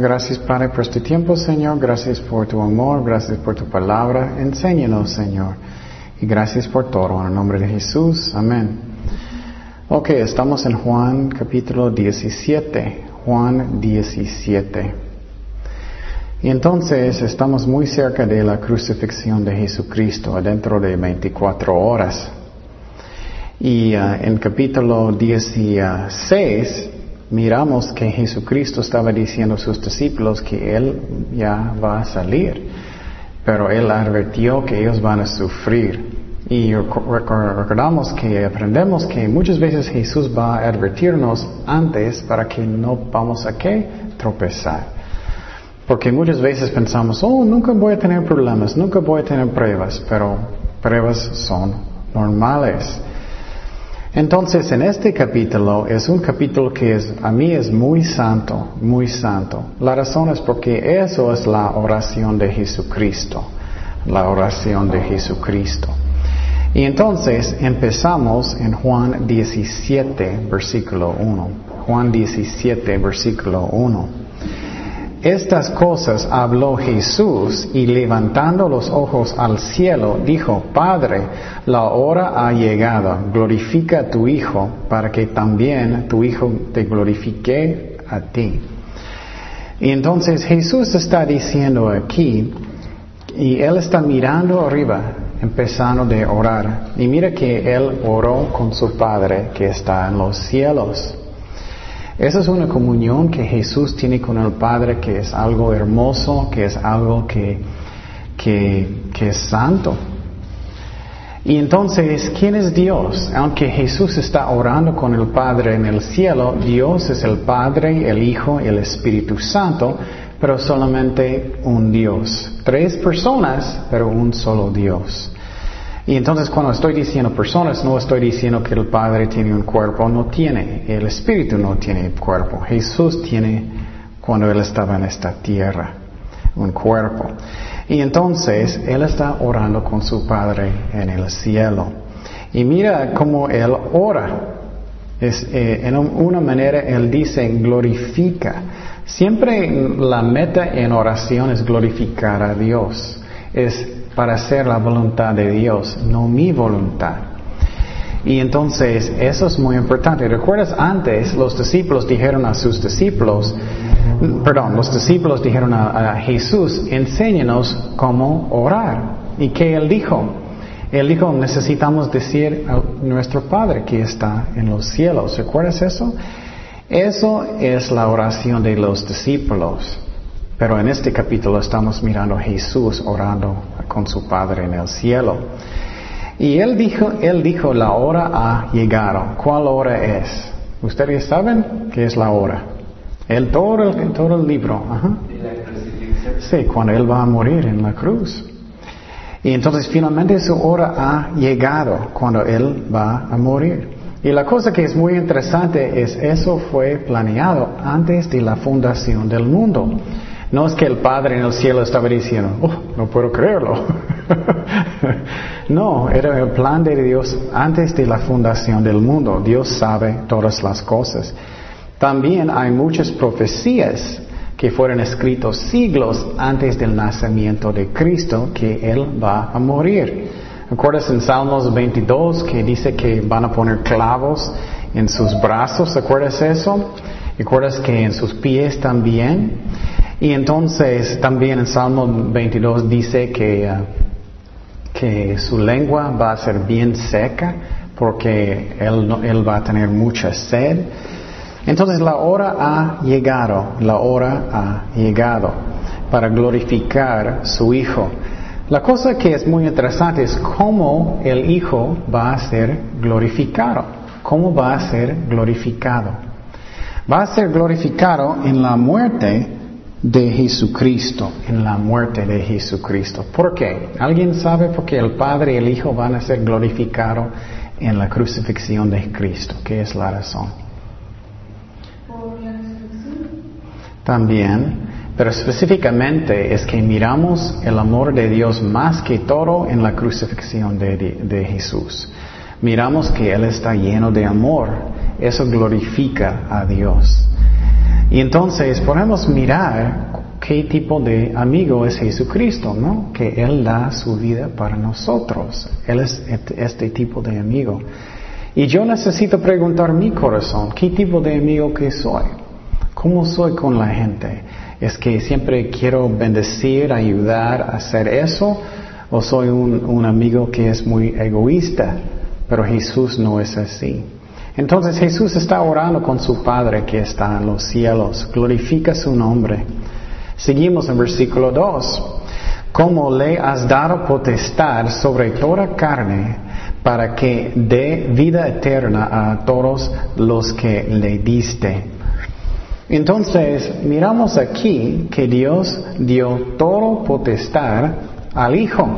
Gracias Padre por este tiempo, Señor. Gracias por tu amor, gracias por tu palabra. Enséñanos, Señor. Y gracias por todo. En el nombre de Jesús. Amén. Ok, estamos en Juan capítulo 17. Juan 17. Y entonces estamos muy cerca de la crucifixión de Jesucristo, dentro de 24 horas. Y uh, en capítulo 16 miramos que Jesucristo estaba diciendo a sus discípulos que Él ya va a salir, pero Él advirtió que ellos van a sufrir. Y recordamos que aprendemos que muchas veces Jesús va a advertirnos antes para que no vamos a qué tropezar. Porque muchas veces pensamos, oh, nunca voy a tener problemas, nunca voy a tener pruebas, pero pruebas son normales. Entonces, en este capítulo es un capítulo que es, a mí es muy santo, muy santo. La razón es porque eso es la oración de Jesucristo, la oración de Jesucristo. Y entonces empezamos en Juan 17, versículo 1. Juan 17, versículo 1. Estas cosas habló Jesús y levantando los ojos al cielo dijo, Padre, la hora ha llegado, glorifica a tu Hijo para que también tu Hijo te glorifique a ti. Y entonces Jesús está diciendo aquí, y Él está mirando arriba, empezando de orar, y mira que Él oró con su Padre que está en los cielos. Esa es una comunión que Jesús tiene con el Padre, que es algo hermoso, que es algo que, que, es santo. Y entonces, ¿quién es Dios? Aunque Jesús está orando con el Padre en el cielo, Dios es el Padre, el Hijo el Espíritu Santo, pero solamente un Dios. Tres personas, pero un solo Dios. Y entonces cuando estoy diciendo personas, no estoy diciendo que el Padre tiene un cuerpo, no tiene. El Espíritu no tiene cuerpo. Jesús tiene, cuando Él estaba en esta tierra, un cuerpo. Y entonces Él está orando con su Padre en el cielo. Y mira cómo Él ora. Es, eh, en una manera Él dice, glorifica. Siempre la meta en oración es glorificar a Dios. Es para hacer la voluntad de Dios, no mi voluntad. Y entonces eso es muy importante. ¿Recuerdas antes los discípulos dijeron a sus discípulos, perdón, los discípulos dijeron a, Jesús, enséñanos cómo orar. ¿Y qué él dijo? Él dijo, necesitamos decir a nuestro Padre que está en los cielos. ¿Recuerdas eso? Eso es la oración de los discípulos. Pero en este capítulo estamos mirando a Jesús orando con su Padre en el cielo. Y él dijo, él dijo, la hora ha llegado. ¿Cuál hora es? ¿Ustedes saben qué es la hora? El todo el, todo el libro. Sí, cuando él va a morir en la cruz. Y entonces finalmente su hora ha llegado cuando él va a morir. Y la cosa que es muy interesante es eso fue planeado antes de la fundación del mundo. No es que el Padre en el cielo estaba diciendo, oh, no puedo creerlo. no, era el plan de Dios antes de la fundación del mundo. Dios sabe todas las cosas. También hay muchas profecías que fueron escritos siglos antes del nacimiento de Cristo que Él va a morir. ¿Recuerdas en Salmos 22 que dice que van a poner clavos en sus brazos? ¿Recuerdas eso? ¿Recuerdas que en sus pies también? Y entonces también en Salmo 22 dice que, uh, que su lengua va a ser bien seca porque él, él va a tener mucha sed. Entonces la hora ha llegado, la hora ha llegado para glorificar su Hijo. La cosa que es muy interesante es cómo el Hijo va a ser glorificado. ¿Cómo va a ser glorificado? Va a ser glorificado en la muerte de Jesucristo, en la muerte de Jesucristo. ¿Por qué? ¿Alguien sabe por qué el Padre y el Hijo van a ser glorificados en la crucifixión de Cristo? ¿Qué es la razón? También, pero específicamente es que miramos el amor de Dios más que todo en la crucifixión de, de Jesús. Miramos que Él está lleno de amor. Eso glorifica a Dios. Y entonces podemos mirar qué tipo de amigo es Jesucristo, ¿no? Que Él da su vida para nosotros. Él es este tipo de amigo. Y yo necesito preguntar mi corazón, ¿qué tipo de amigo que soy? ¿Cómo soy con la gente? ¿Es que siempre quiero bendecir, ayudar, hacer eso? ¿O soy un, un amigo que es muy egoísta? Pero Jesús no es así. Entonces Jesús está orando con su Padre que está en los cielos. Glorifica su nombre. Seguimos en versículo 2. Como le has dado potestad sobre toda carne para que dé vida eterna a todos los que le diste. Entonces, miramos aquí que Dios dio todo potestad al Hijo,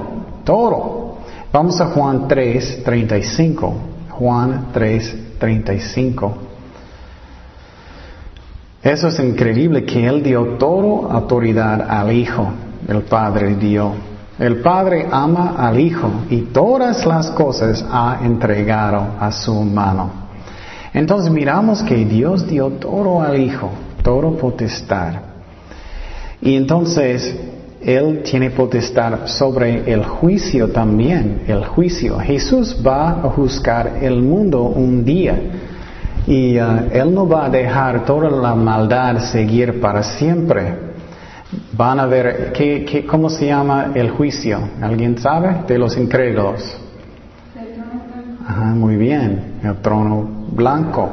todo. Vamos a Juan 3, 35. Juan 3, 35. Eso es increíble que Él dio toda autoridad al Hijo, el Padre dio. El Padre ama al Hijo y todas las cosas ha entregado a su mano. Entonces miramos que Dios dio todo al Hijo, todo potestad. Y entonces Él tiene potestad sobre el juicio también, el juicio. Jesús va a juzgar el mundo un día y uh, Él no va a dejar toda la maldad seguir para siempre. Van a ver, ¿qué, cómo se llama el juicio? ¿Alguien sabe? De los incrédulos. Ajá, muy bien, el trono blanco.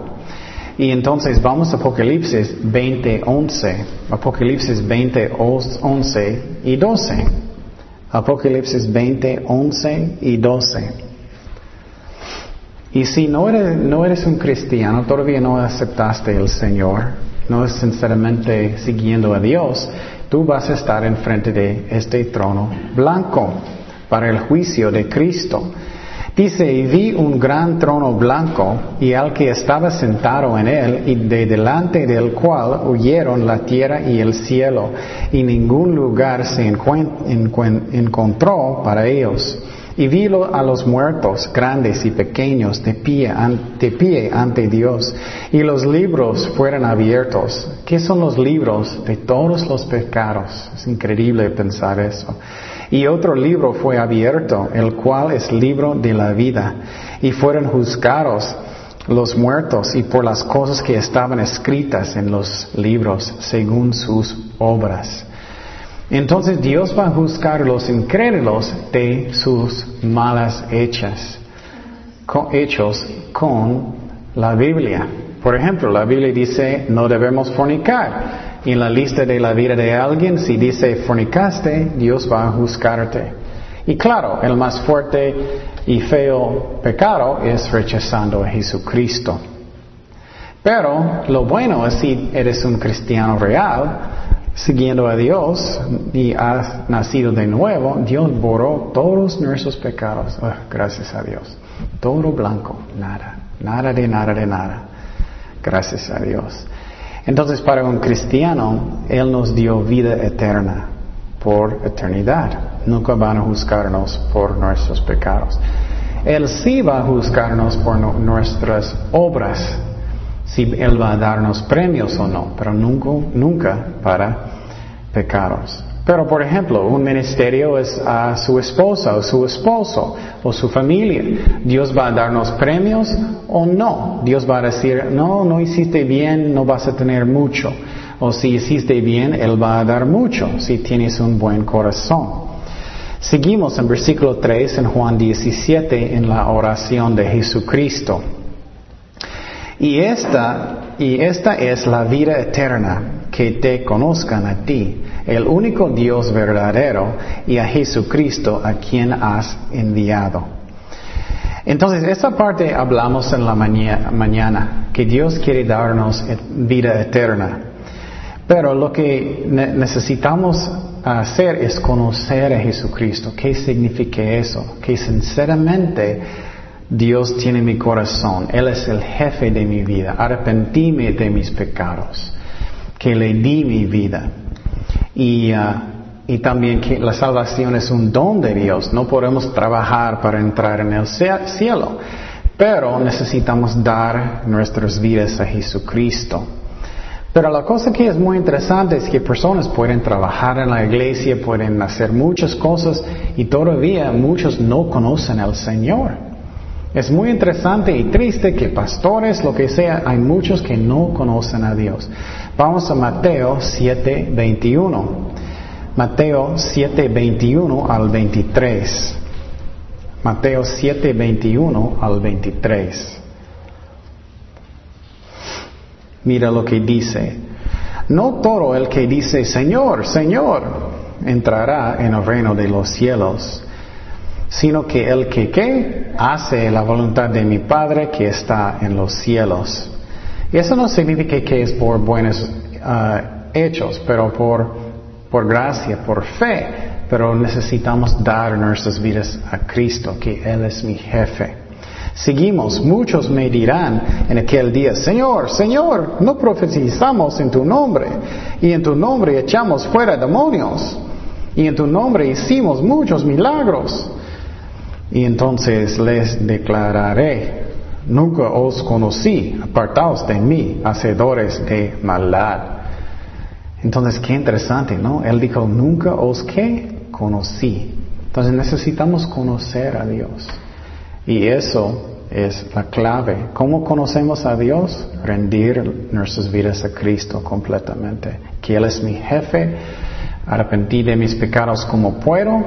Y entonces vamos a Apocalipsis 20, 11. Apocalipsis 20, 11 y 12. Apocalipsis 20, 11 y 12. Y si no eres, no eres un cristiano, todavía no aceptaste el Señor, no es sinceramente siguiendo a Dios, tú vas a estar enfrente de este trono blanco para el juicio de Cristo. Dice, y vi un gran trono blanco y al que estaba sentado en él y de delante del cual huyeron la tierra y el cielo y ningún lugar se encontró para ellos. Y vi a los muertos, grandes y pequeños, de pie, de pie ante Dios. Y los libros fueron abiertos. ¿Qué son los libros? De todos los pecados. Es increíble pensar eso. Y otro libro fue abierto, el cual es libro de la vida. Y fueron juzgados los muertos y por las cosas que estaban escritas en los libros según sus obras. Entonces Dios va a juzgar los incrédulos de sus malas hechas, hechos con la Biblia. Por ejemplo, la Biblia dice no debemos fornicar. En la lista de la vida de alguien, si dice fornicaste, Dios va a juzgarte. Y claro, el más fuerte y feo pecado es rechazando a Jesucristo. Pero lo bueno es si eres un cristiano real, siguiendo a Dios y has nacido de nuevo, Dios borró todos nuestros pecados. Ah, gracias a Dios. Todo blanco, nada, nada de nada de nada. Gracias a Dios. Entonces para un cristiano, Él nos dio vida eterna por eternidad. Nunca van a juzgarnos por nuestros pecados. Él sí va a juzgarnos por nuestras obras si Él va a darnos premios o no, pero nunca, nunca para pecados. Pero, por ejemplo, un ministerio es a su esposa o su esposo o su familia. Dios va a darnos premios o no. Dios va a decir, no, no hiciste bien, no vas a tener mucho. O si hiciste bien, Él va a dar mucho, si tienes un buen corazón. Seguimos en versículo 3 en Juan 17 en la oración de Jesucristo. Y esta, y esta es la vida eterna, que te conozcan a ti, el único Dios verdadero, y a Jesucristo a quien has enviado. Entonces, esta parte hablamos en la mañana, que Dios quiere darnos vida eterna. Pero lo que necesitamos hacer es conocer a Jesucristo. ¿Qué significa eso? Que sinceramente Dios tiene mi corazón. Él es el jefe de mi vida. Arrepentíme de mis pecados. Que le di mi vida. Y, uh, y también que la salvación es un don de Dios. No podemos trabajar para entrar en el cielo. Pero necesitamos dar nuestras vidas a Jesucristo. Pero la cosa que es muy interesante es que personas pueden trabajar en la iglesia, pueden hacer muchas cosas y todavía muchos no conocen al Señor. Es muy interesante y triste que pastores, lo que sea, hay muchos que no conocen a Dios. Vamos a Mateo 7:21. Mateo 7:21 al 23. Mateo 7:21 al 23. Mira lo que dice. No todo el que dice Señor, Señor, entrará en el reino de los cielos, sino que el que hace la voluntad de mi Padre que está en los cielos. Y eso no significa que es por buenos ah, hechos, pero por, por gracia, por fe. Pero necesitamos dar nuestras vidas a Cristo, que Él es mi jefe. Seguimos, muchos me dirán en aquel día, Señor, Señor, no profetizamos en tu nombre, y en tu nombre echamos fuera demonios, y en tu nombre hicimos muchos milagros. Y entonces les declararé, nunca os conocí, apartaos de mí, hacedores de maldad. Entonces, qué interesante, ¿no? Él dijo, nunca os que conocí. Entonces necesitamos conocer a Dios. Y eso es la clave. ¿Cómo conocemos a Dios? Rendir nuestras vidas a Cristo completamente. Que Él es mi jefe, arrepentí de mis pecados como puedo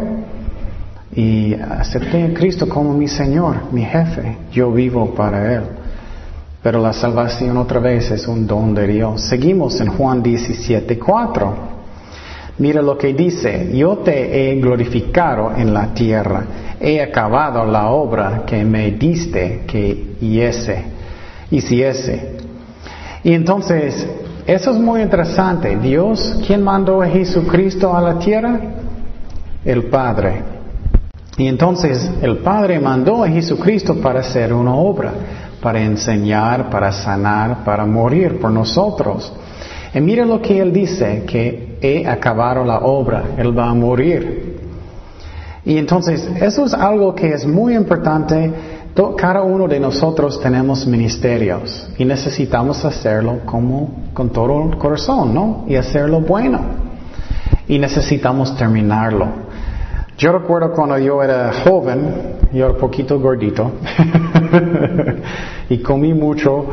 y acepté a Cristo como mi Señor, mi jefe. Yo vivo para Él. Pero la salvación otra vez es un don de Dios. Seguimos en Juan 17, 4. Mira lo que dice, yo te he glorificado en la tierra, he acabado la obra que me diste que hiciese. Y entonces, eso es muy interesante. Dios, ¿quién mandó a Jesucristo a la tierra? El Padre. Y entonces el Padre mandó a Jesucristo para hacer una obra, para enseñar, para sanar, para morir por nosotros. Y mira lo que Él dice, que he acabado la obra, Él va a morir. Y entonces, eso es algo que es muy importante. Cada uno de nosotros tenemos ministerios y necesitamos hacerlo como con todo el corazón, ¿no? Y hacerlo bueno. Y necesitamos terminarlo. Yo recuerdo cuando yo era joven, yo era poquito gordito y comí mucho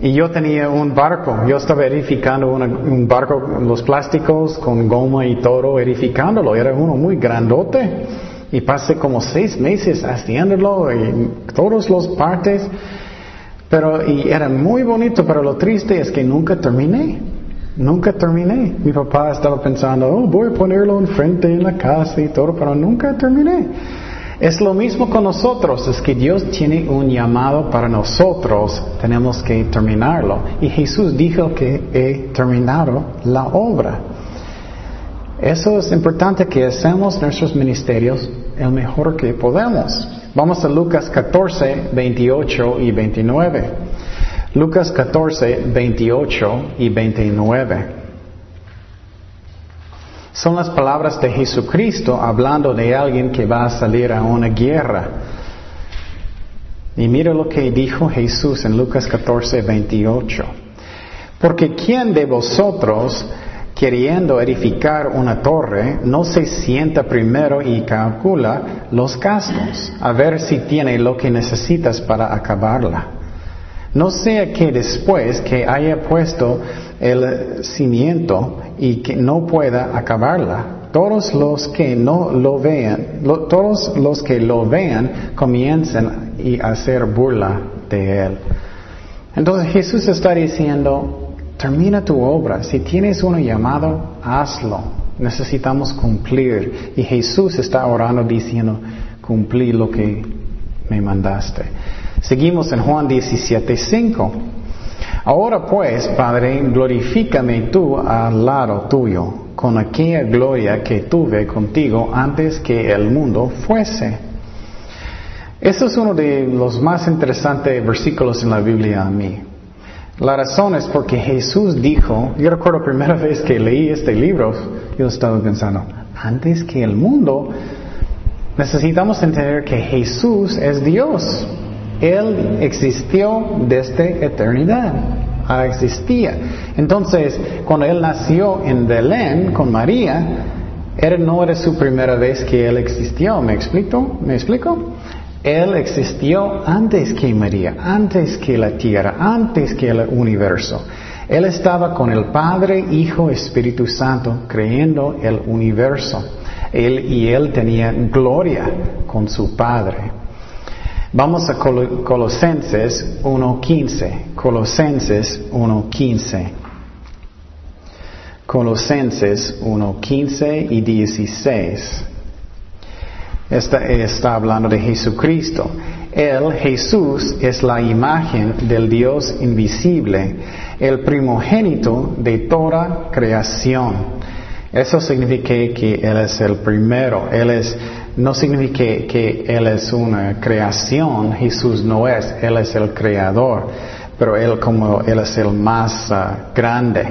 y yo tenía un barco, yo estaba edificando un barco, los plásticos con goma y todo, edificándolo, era uno muy grandote. Y pasé como seis meses haciéndolo y todas las partes. Pero, y era muy bonito, pero lo triste es que nunca terminé. Nunca terminé. Mi papá estaba pensando, oh, voy a ponerlo enfrente en la casa y todo, pero nunca terminé. Es lo mismo con nosotros, es que Dios tiene un llamado para nosotros, tenemos que terminarlo. Y Jesús dijo que he terminado la obra. Eso es importante que hacemos nuestros ministerios el mejor que podemos. Vamos a Lucas 14, 28 y 29. Lucas 14, 28 y 29. Son las palabras de Jesucristo hablando de alguien que va a salir a una guerra. Y mira lo que dijo Jesús en Lucas 14, 28. Porque ¿quién de vosotros, queriendo edificar una torre, no se sienta primero y calcula los gastos, a ver si tiene lo que necesitas para acabarla? No sea que después que haya puesto el cimiento y que no pueda acabarla, todos los que no lo vean, todos los que lo vean comiencen a hacer burla de él. Entonces Jesús está diciendo, termina tu obra, si tienes un llamado, hazlo. Necesitamos cumplir. Y Jesús está orando diciendo, cumplí lo que me mandaste. Seguimos en Juan 17, 5. Ahora pues, Padre, glorifícame tú al lado tuyo, con aquella gloria que tuve contigo antes que el mundo fuese. Eso es uno de los más interesantes versículos en la Biblia a mí. La razón es porque Jesús dijo, yo recuerdo la primera vez que leí este libro, yo estaba pensando, antes que el mundo, necesitamos entender que Jesús es Dios. Él existió desde eternidad. ah, existía. Entonces, cuando él nació en Belén con María, era, no era su primera vez que él existió. ¿Me explico? ¿Me explico? Él existió antes que María, antes que la tierra, antes que el universo. Él estaba con el Padre, Hijo, Espíritu Santo, creyendo el universo. Él, y él tenía gloria con su Padre. Vamos a Colosenses 1.15. Colosenses 1.15. Colosenses 1.15 y 16. Está, está hablando de Jesucristo. Él, Jesús, es la imagen del Dios invisible, el primogénito de toda creación. Eso significa que Él es el primero. Él es, no significa que, Él es una creación. Jesús no es. Él es el creador. Pero Él como Él es el más ah, grande.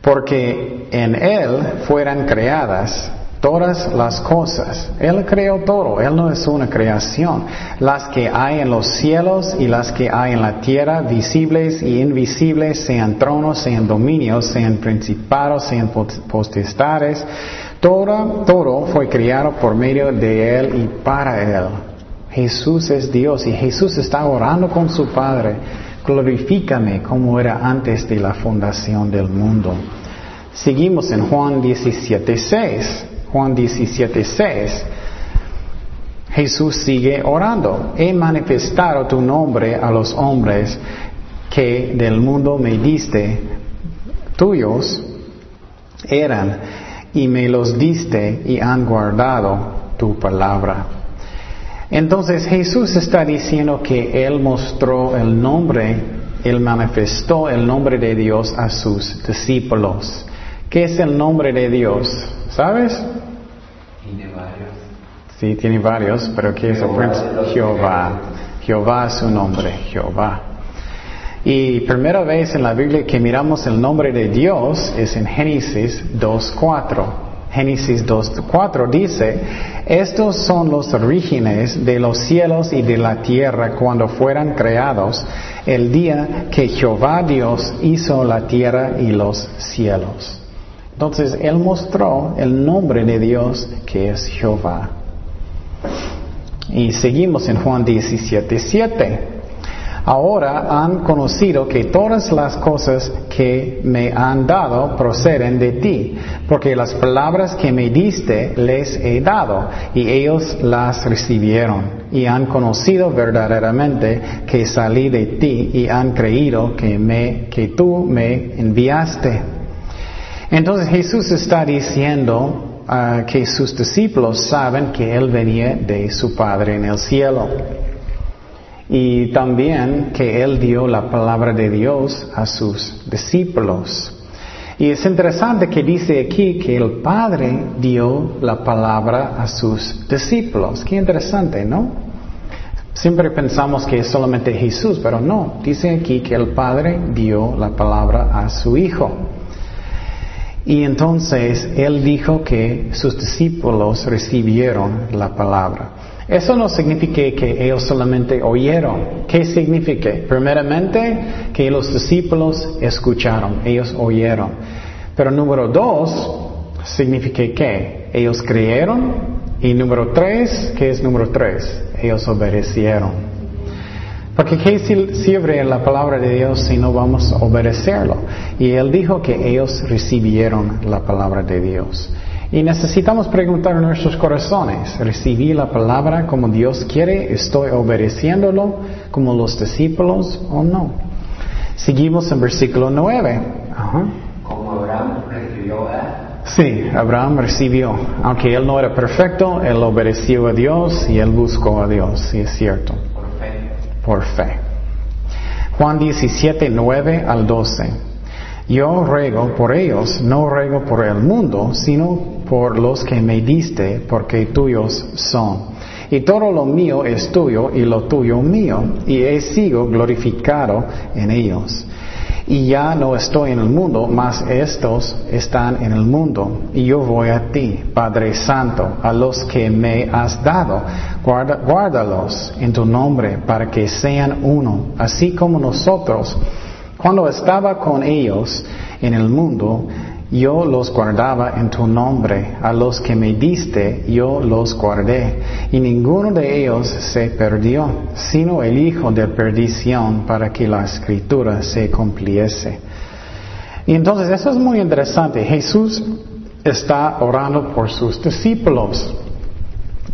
Porque en Él fueran creadas todas las cosas. Él creó todo, Él no es una creación. Las que hay en los cielos y las que hay en la tierra, visibles y invisibles, sean tronos, sean dominios, sean principados, sean potestades, todo, todo fue creado por medio de Él y para Él. Jesús es Dios y Jesús está orando con su Padre. Glorifícame como era antes de la fundación del mundo. Seguimos en Juan 17.6. Juan 17:6, Jesús sigue orando. He manifestado tu nombre a los hombres que del mundo me diste, tuyos eran, y me los diste y han guardado tu palabra. Entonces Jesús está diciendo que Él mostró el nombre, Él manifestó el nombre de Dios a sus discípulos. ¿Qué es el nombre de Dios? ¿Sabes? Tiene varios. Sí, tiene varios, pero ¿qué es el príncipe? Jehová. Jehová es su nombre, Jehová. Y primera vez en la Biblia que miramos el nombre de Dios es en Génesis 2.4. Génesis 2.4 dice, estos son los orígenes de los cielos y de la tierra cuando fueran creados, el día que Jehová Dios hizo la tierra y los cielos. Entonces Él mostró el nombre de Dios que es Jehová. Y seguimos en Juan 17, 7. Ahora han conocido que todas las cosas que me han dado proceden de ti, porque las palabras que me diste les he dado, y ellos las recibieron, y han conocido verdaderamente que salí de ti, y han creído que, me, que tú me enviaste. Entonces Jesús está diciendo que sus discípulos saben que Él venía de su Padre en el cielo. Y también que Él dio la palabra de Dios a sus discípulos. Y es interesante que dice aquí que el Padre dio la palabra a sus discípulos. Qué interesante, ¿no? Siempre pensamos que es solamente Jesús, pero no. Dice aquí que el Padre dio la palabra a su Hijo. Y entonces él dijo que sus discípulos recibieron la palabra. Eso no significa que ellos solamente oyeron. ¿Qué significa? Primeramente, que los discípulos escucharon, ellos oyeron. Pero número dos, significa que ellos creyeron. Y número tres, ¿qué es número tres? Ellos obedecieron. Porque ¿qué sirve la palabra de Dios si no vamos a obedecerlo? Y Él dijo que ellos recibieron la palabra de Dios. Y necesitamos preguntar en nuestros corazones, ¿recibí la palabra como Dios quiere? ¿Estoy obedeciéndolo como los discípulos o no? Seguimos en versículo 9. Como Abraham recibió Sí, Abraham recibió. Aunque él no era perfecto, él obedeció a Dios y él buscó a Dios, sí es cierto por fe. Juan 17, 9 al 12. Yo ruego por ellos, no ruego por el mundo, sino por los que me diste, porque tuyos son. Y todo lo mío es tuyo y lo tuyo mío, y he sido glorificado en ellos y ya no estoy en el mundo, mas estos están en el mundo, y yo voy a ti, Padre Santo, a los que me has dado, guárdalos en tu nombre para que sean uno, así como nosotros. Cuando estaba con ellos en el mundo, yo los guardaba en tu nombre, a los que me diste yo los guardé, y ninguno de ellos se perdió, sino el hijo de perdición, para que la escritura se cumpliese. Y entonces eso es muy interesante. Jesús está orando por sus discípulos.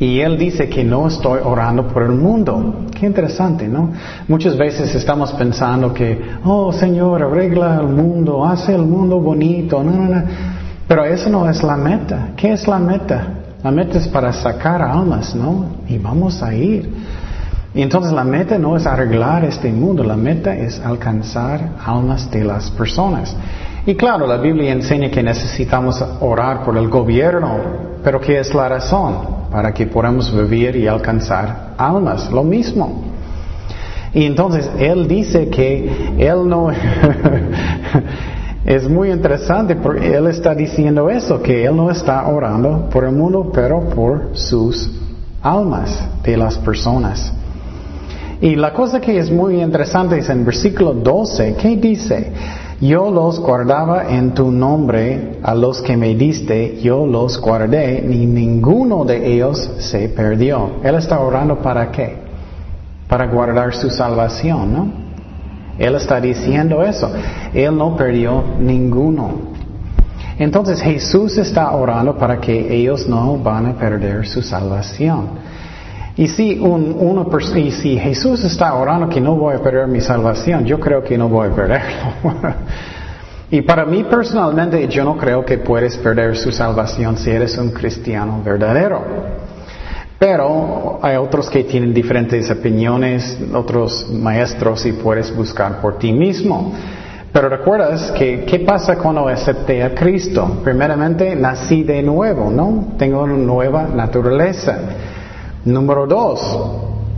Y él dice que no estoy orando por el mundo. Qué interesante, ¿no? Muchas veces estamos pensando que, oh Señor, arregla el mundo, hace el mundo bonito. No, no, no. Pero eso no es la meta. ¿Qué es la meta? La meta es para sacar almas, ¿no? Y vamos a ir. Y entonces la meta no es arreglar este mundo, la meta es alcanzar almas de las personas. Y claro, la Biblia enseña que necesitamos orar por el gobierno, pero ¿qué es la razón? Para que podamos vivir y alcanzar almas, lo mismo. Y entonces Él dice que Él no... es muy interesante porque Él está diciendo eso, que Él no está orando por el mundo, pero por sus almas de las personas. Y la cosa que es muy interesante es en versículo 12, ¿qué dice? Yo los guardaba en tu nombre, a los que me diste, yo los guardé, ni ninguno de ellos se perdió. Él está orando para qué? Para guardar su salvación, ¿no? Él está diciendo eso. Él no perdió ninguno. Entonces Jesús está orando para que ellos no van a perder su salvación. Y si, un, Jesús está orando que no voy a perder mi salvación, yo creo que no voy a perderlo. y para mí personalmente yo no creo que puedes perder su salvación si eres un cristiano verdadero. Pero hay otros que tienen diferentes opiniones, otros maestros y puedes buscar por ti mismo. Pero recuerdas que, ¿qué pasa cuando acepté a Cristo? Primeramente, nací de nuevo, ¿no? Tengo una nueva naturaleza. Número dos,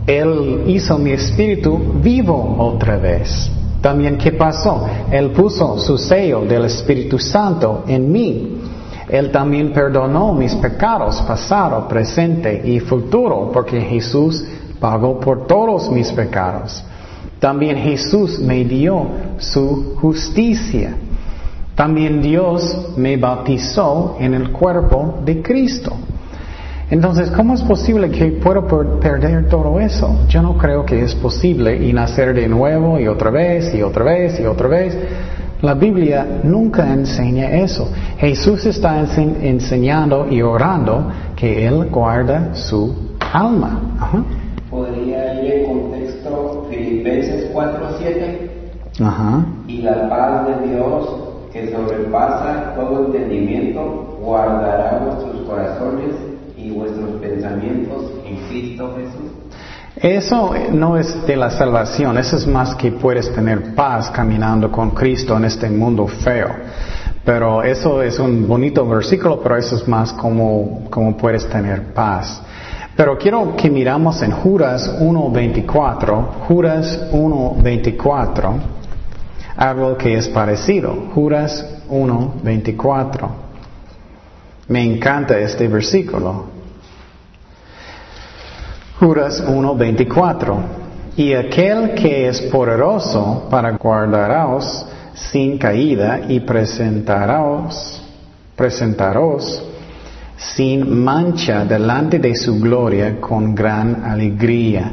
Él hizo mi espíritu vivo otra vez. También, ¿qué pasó? Él puso su sello del Espíritu Santo en mí. Él también perdonó mis pecados pasado, presente y futuro, porque Jesús pagó por todos mis pecados. También Jesús me dio su justicia. También Dios me bautizó en el cuerpo de Cristo. Entonces, ¿cómo es posible que pueda perder todo eso? Yo no creo que es posible y nacer de nuevo y otra vez y otra vez y otra vez. La Biblia nunca enseña eso. Jesús está enseñando y orando que Él guarda su alma. ¿Podría ir en contexto Filipenses 4.7? Ajá. Y la paz de Dios, que sobrepasa todo entendimiento, guardará vuestros corazones y vuestros pensamientos en Cristo Jesús? Eso no es de la salvación, eso es más que puedes tener paz caminando con Cristo en este mundo feo. Pero eso es un bonito versículo, pero eso es más como, puedes tener paz. Pero quiero que miramos en Juras 1.24, Juras 1.24, algo que es parecido, Juras 1.24. Me encanta este versículo. Juras 1.24. Y aquel que es poderoso para guardaros sin caída y presentaros, presentaros sin mancha delante de su gloria con gran alegría.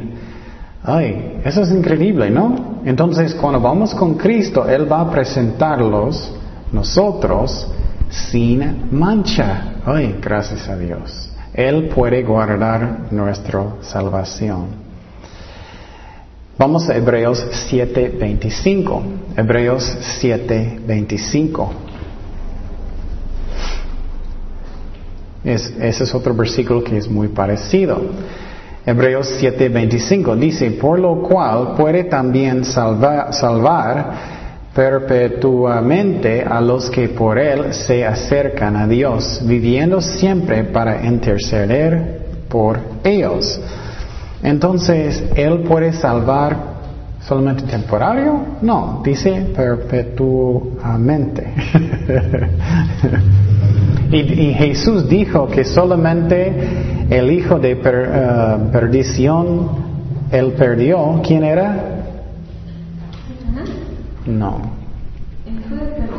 Ay, eso es increíble, ¿no? Entonces, cuando vamos con Cristo, Él va a presentarlos, nosotros, sin mancha. Ay, gracias a Dios. Él puede guardar nuestra salvación. Vamos a Hebreos 7:25. Hebreos 7:25. Es, ese es otro versículo que es muy parecido. Hebreos 7:25 dice, por lo cual puede también salvar perpetuamente a los que por Él se acercan a Dios, viviendo siempre para interceder por ellos. Entonces, ¿Él puede salvar solamente temporario? No, dice perpetuamente. y, Jesús dijo que solamente el hijo de eh, perdición, Él perdió. ¿Quién era? No.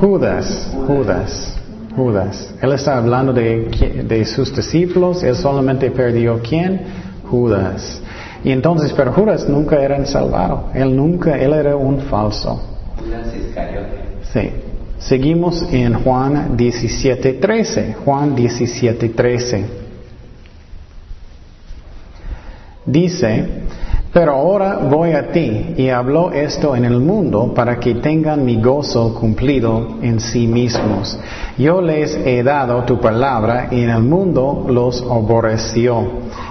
Judas, Judas, Judas. Él está hablando de, de sus discípulos. Él solamente perdió quién? Judas. Y entonces, pero Judas nunca era salvado. Él nunca, él era un falso. Judas Iscariote. Sí. Seguimos en Juan 17:13. Juan 17:13. Dice, pero ahora voy a ti y hablo esto en el mundo para que tengan mi gozo cumplido en sí mismos. Yo les he dado tu palabra y en el mundo los aborreció,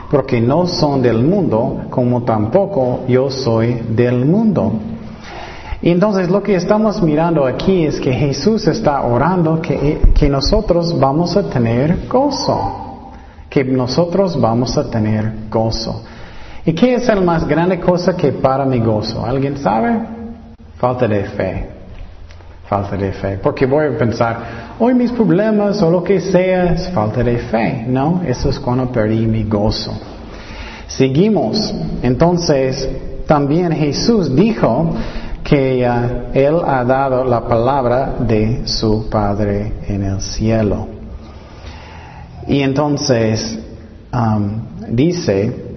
porque no son del mundo como tampoco yo soy del mundo. Entonces lo que estamos mirando aquí es que Jesús está orando que, que nosotros vamos a tener gozo, que nosotros vamos a tener gozo. ¿Y qué es la más grande cosa que para mi gozo? ¿Alguien sabe? Falta de fe. Falta de fe. Porque voy a pensar, hoy mis problemas o lo que sea es falta de fe. No, eso es cuando perdí mi gozo. Seguimos. Entonces, también Jesús dijo que ah, Él ha dado la palabra de su Padre en el cielo. Y entonces am, dice,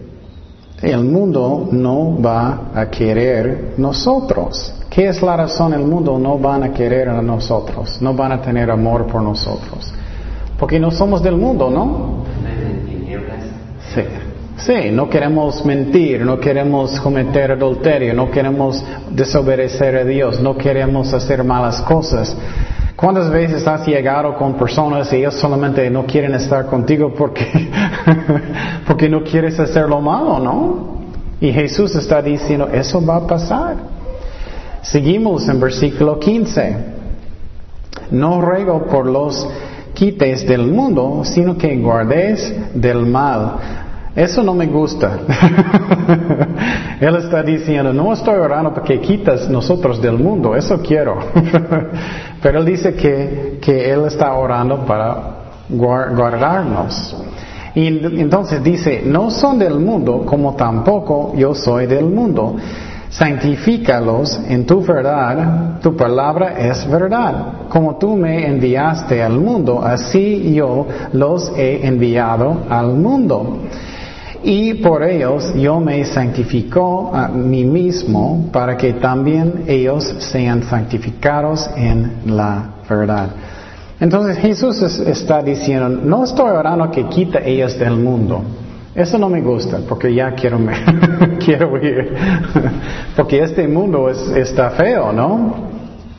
el mundo no va a querer nosotros. ¿Qué es la razón? El mundo no van a querer a nosotros, no van a tener amor por nosotros. Porque no somos del mundo, ¿no? Sí. Sí, no queremos mentir, no queremos cometer adulterio, no queremos desobedecer a Dios, no queremos hacer malas cosas. ¿Cuántas veces has llegado con personas y ellos solamente no quieren estar contigo porque, porque no quieres hacer lo malo, no? Y Jesús está diciendo, eso va a pasar. Seguimos en versículo 15. No ruego por los quites del mundo, sino que guardes del mal. Eso no me gusta. Él está diciendo, no estoy orando para que quitas nosotros del mundo, eso quiero. Pero él dice que, que él está orando para guar- guardarnos. Y en- entonces dice, no son del mundo como tampoco yo soy del mundo. Santifícalos en tu verdad, tu palabra es verdad. Como tú me enviaste al mundo, así yo los he enviado al mundo. Y por ellos yo me santificó a mí mismo para que también ellos sean santificados en la verdad. Entonces Jesús es- está diciendo, no estoy orando que quita ellos del mundo. Eso no me gusta porque ya quiero, me- quiero ir. porque este mundo es- está feo, ¿no?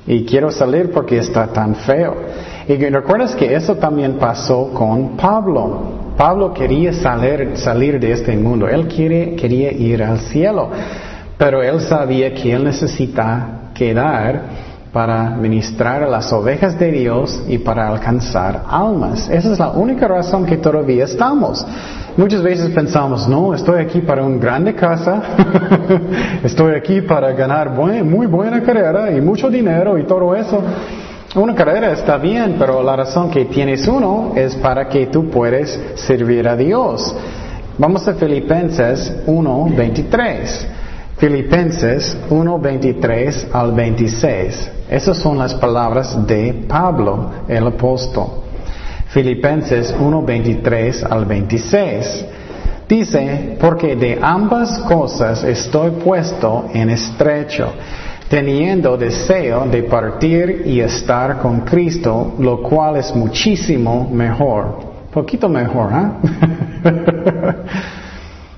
Y quiero salir porque está tan feo. Y recuerdas que eso también pasó con Pablo. Pablo quería salir, salir de este mundo. Él quiere, quería ir al cielo. Pero él sabía que él necesita quedar para ministrar a las ovejas de Dios y para alcanzar almas. Esa es la única razón que todavía estamos. Muchas veces pensamos, no, estoy aquí para una grande casa, estoy aquí para ganar buen- muy buena carrera y mucho dinero y todo eso. Una carrera está bien, pero la razón que tienes uno es para que tú puedes servir a Dios. Vamos a Filipenses 1.23. Filipenses 1.23 al 26. Esas son las palabras de Pablo, el apóstol. Filipenses 1.23 al 26. Dice, porque de ambas cosas estoy puesto en estrecho, teniendo deseo de partir y estar con Cristo, lo cual es muchísimo mejor. Poquito mejor, ¿ah?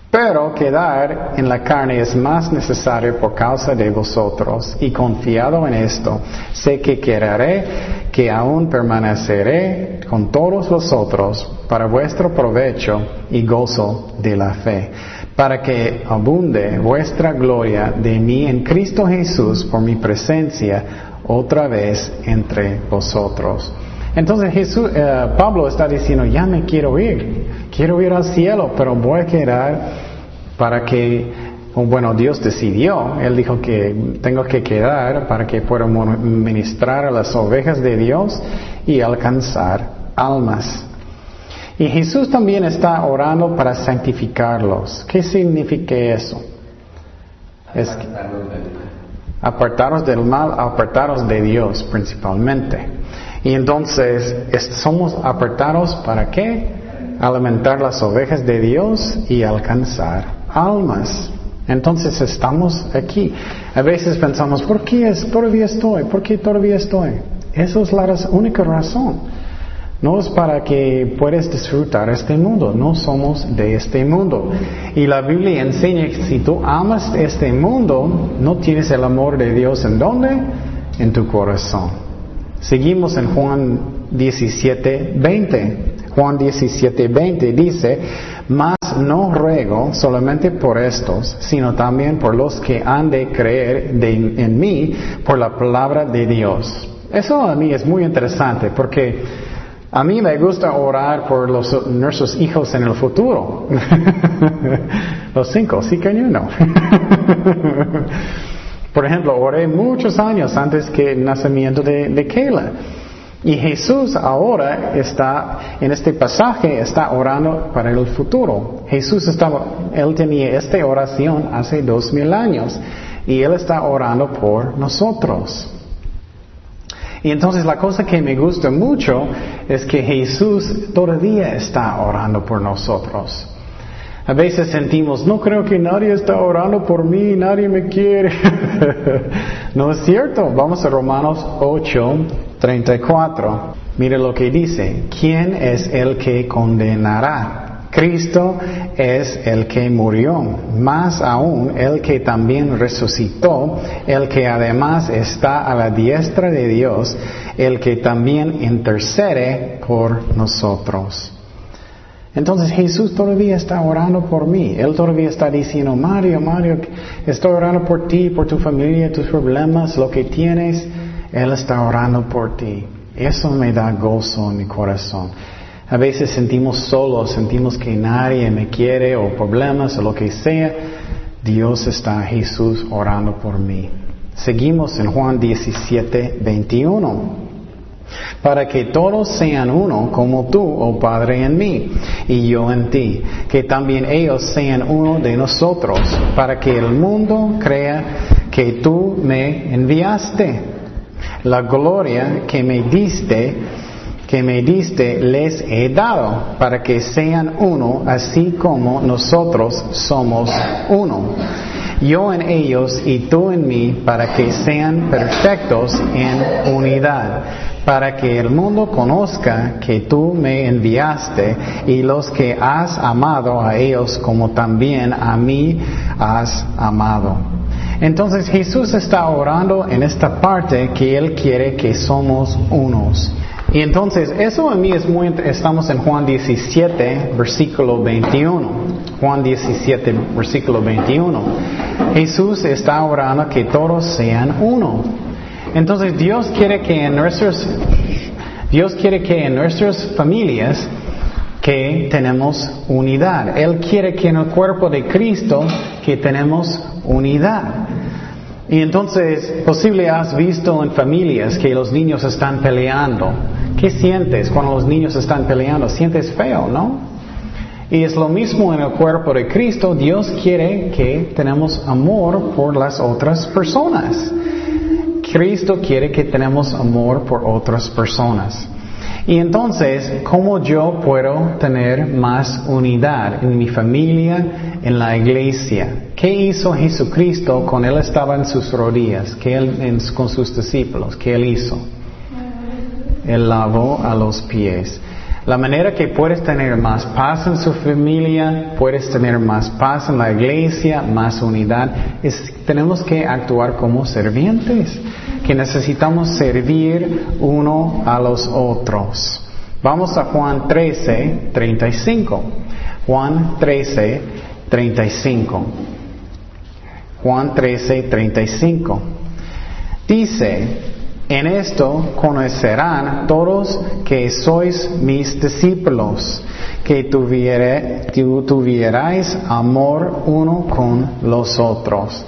Pero quedar en la carne es más necesario por causa de vosotros, y confiado en esto, sé que querré que aún permaneceré con todos vosotros para vuestro provecho y gozo de la fe, para que abunde vuestra gloria de mí en Cristo Jesús por mi presencia otra vez entre vosotros. Entonces Jesús, eh, Pablo está diciendo, ya me quiero ir, quiero ir al cielo, pero voy a quedar para que, oh, bueno, Dios decidió, Él dijo que tengo que quedar para que pueda ministrar a las ovejas de Dios y alcanzar almas. Y Jesús también está orando para santificarlos. ¿Qué significa eso? Es que-. Apartaros del mal, apartaros de Dios principalmente. Y entonces, somos apartados para qué? Alimentar las ovejas de Dios y alcanzar almas. Entonces estamos aquí. A veces pensamos, ¿por qué todavía estoy? ¿Por qué todavía estoy? Esa es la única razón. No es para que puedas disfrutar este mundo, no somos de este mundo. Y la Biblia enseña que si tú amas este mundo, no tienes el amor de Dios en dónde? En tu corazón. Seguimos en Juan 17, 20. Juan 17, 20 dice, mas no ruego solamente por estos, sino también por los que han de creer en mí por la palabra de Dios. Eso a mí es muy interesante porque a mí me gusta orar por los, nuestros hijos en el futuro. los cinco, sí que no. por ejemplo, oré muchos años antes que el nacimiento de, de. Y Jesús ahora está, en este pasaje, está orando para el futuro. Jesús estaba, él tenía esta oración hace dos mil años y él está orando por nosotros. Y entonces la cosa que me gusta mucho es que Jesús todavía está orando por nosotros. A veces sentimos, no creo que nadie está orando por mí, nadie me quiere. no es cierto. Vamos a Romanos 8, 34. Mire lo que dice. ¿Quién es el que condenará? Cristo es el que murió, más aún el que también resucitó, el que además está a la diestra de Dios, el que también intercede por nosotros. Entonces Jesús todavía está orando por mí. Él todavía está diciendo, Mario, Mario, estoy orando por ti, por tu familia, tus problemas, lo que tienes. Él está orando por ti. Eso me da gozo en mi corazón. A veces sentimos solos, sentimos que nadie me quiere o problemas o lo que sea. Dios está Jesús orando por mí. Seguimos en Juan 17, 21. Para que todos sean uno como tú, oh Padre, en mí y yo en ti. Que también ellos sean uno de nosotros. Para que el mundo crea que tú me enviaste. La gloria que me diste que me diste les he dado, para que sean uno, así como nosotros somos uno. Yo en ellos y tú en mí, para que sean perfectos en unidad, para que el mundo conozca que tú me enviaste y los que has amado a ellos como también a mí has amado. Entonces Jesús está orando en esta parte que Él quiere que somos unos. Y entonces, eso a mí es muy, estamos en Juan 17, versículo 21. Juan 17, versículo 21. Jesús está orando que todos sean uno. Entonces, Dios quiere que en nuestros, Dios quiere que en nuestras familias que tenemos unidad. Él quiere que en el cuerpo de Cristo que tenemos unidad. Y entonces, posible has visto en familias que los niños están peleando. ¿Qué sientes cuando los niños están peleando? Sientes feo, ¿no? Y es lo mismo en el cuerpo de Cristo. Dios quiere que tenemos amor por las otras personas. Cristo quiere que tenemos amor por otras personas. Y entonces, ¿cómo yo puedo tener más unidad en mi familia, en la iglesia? ¿Qué hizo Jesucristo cuando Él estaba en sus rodillas? ¿Qué él, con sus discípulos? ¿Qué Él hizo? Él lavó a los pies. La manera que puedes tener más paz en su familia, puedes tener más paz en la iglesia, más unidad, es tenemos que actuar como servientes que necesitamos servir uno a los otros. Vamos a Juan 13, 35. Juan 13, 35. Juan 13, 35. Dice, en esto conocerán todos que sois mis discípulos, que tuvierais amor uno con los otros.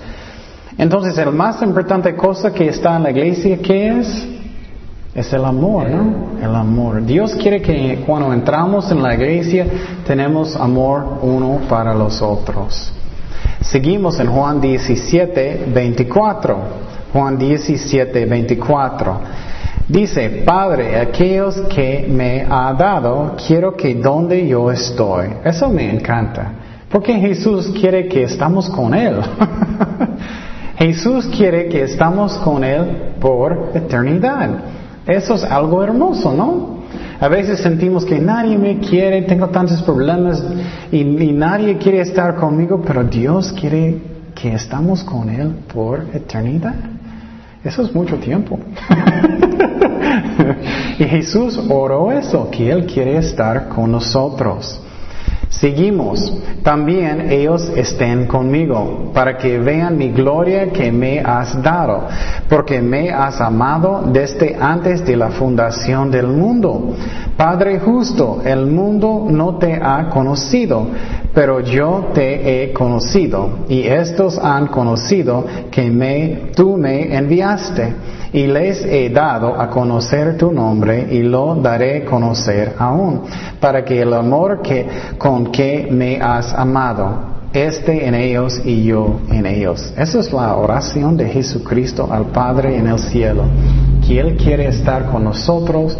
Entonces, la más importante cosa que está en la iglesia, ¿qué es? Es el amor, ¿no? El amor. Dios quiere que cuando entramos en la iglesia tenemos amor uno para los otros. Seguimos en Juan 17, 24. Juan 17, 24. Dice, Padre, aquellos que me ha dado, quiero que donde yo estoy. Eso me encanta. Porque Jesús quiere que estamos con Él. Jesús quiere que estamos con Él por eternidad. Eso es algo hermoso, ¿no? A veces sentimos que nadie me quiere, tengo tantos problemas y, nadie quiere estar conmigo, pero Dios quiere que estamos con Él por eternidad. Eso es mucho tiempo. y Jesús oró eso, que Él quiere estar con nosotros. Seguimos. También ellos estén conmigo, para que vean mi gloria que me has dado, porque me has amado desde antes de la fundación del mundo. Padre justo, el mundo no te ha conocido, pero yo te he conocido, y estos han conocido que me, tú me enviaste y les he dado a conocer tu nombre y lo daré conocer aún, para que el amor que, con que me has amado esté en ellos y yo en ellos. Esa es la oración de Jesucristo al Padre en el cielo, que Él quiere estar con nosotros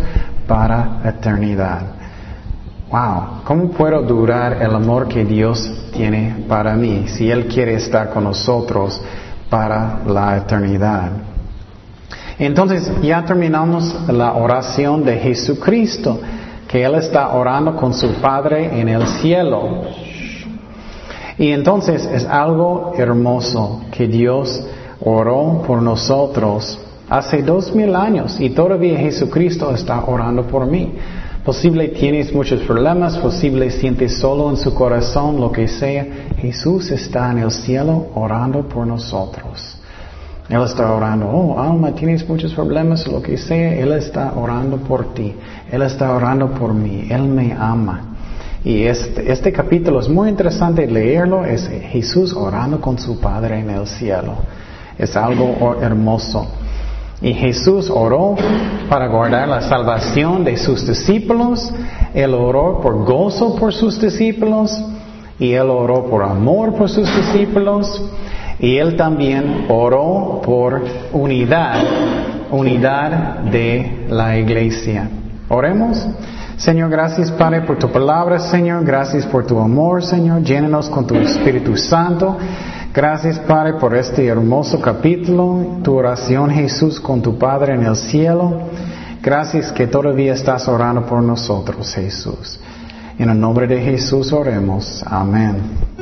para eternidad. Wow, ¿cómo puedo durar el amor que Dios tiene para mí si Él quiere estar con nosotros para la eternidad? Entonces ya terminamos la oración de Jesucristo, que Él está orando con su Padre en el cielo. Y entonces es algo hermoso que Dios oró por nosotros hace dos mil años y todavía Jesucristo está orando por mí. Posible tienes muchos problemas, posible sientes solo en su corazón, lo que sea. Jesús está en el cielo orando por nosotros. Él está orando, oh alma, tienes muchos problemas, lo que sea, Él está orando por ti, Él está orando por mí, Él me ama. Y este, este capítulo es muy interesante leerlo, es Jesús orando con su Padre en el cielo. Es algo hermoso. Y Jesús oró para guardar la salvación de sus discípulos, Él oró por gozo por sus discípulos, y Él oró por amor por sus discípulos, y él también oró por unidad, unidad de la iglesia. Oremos. Señor, gracias Padre por tu palabra, Señor. Gracias por tu amor, Señor. Llénanos con tu Espíritu Santo. Gracias Padre por este hermoso capítulo, tu oración Jesús con tu Padre en el cielo. Gracias que todavía estás orando por nosotros, Jesús. En el nombre de Jesús oremos. Amén.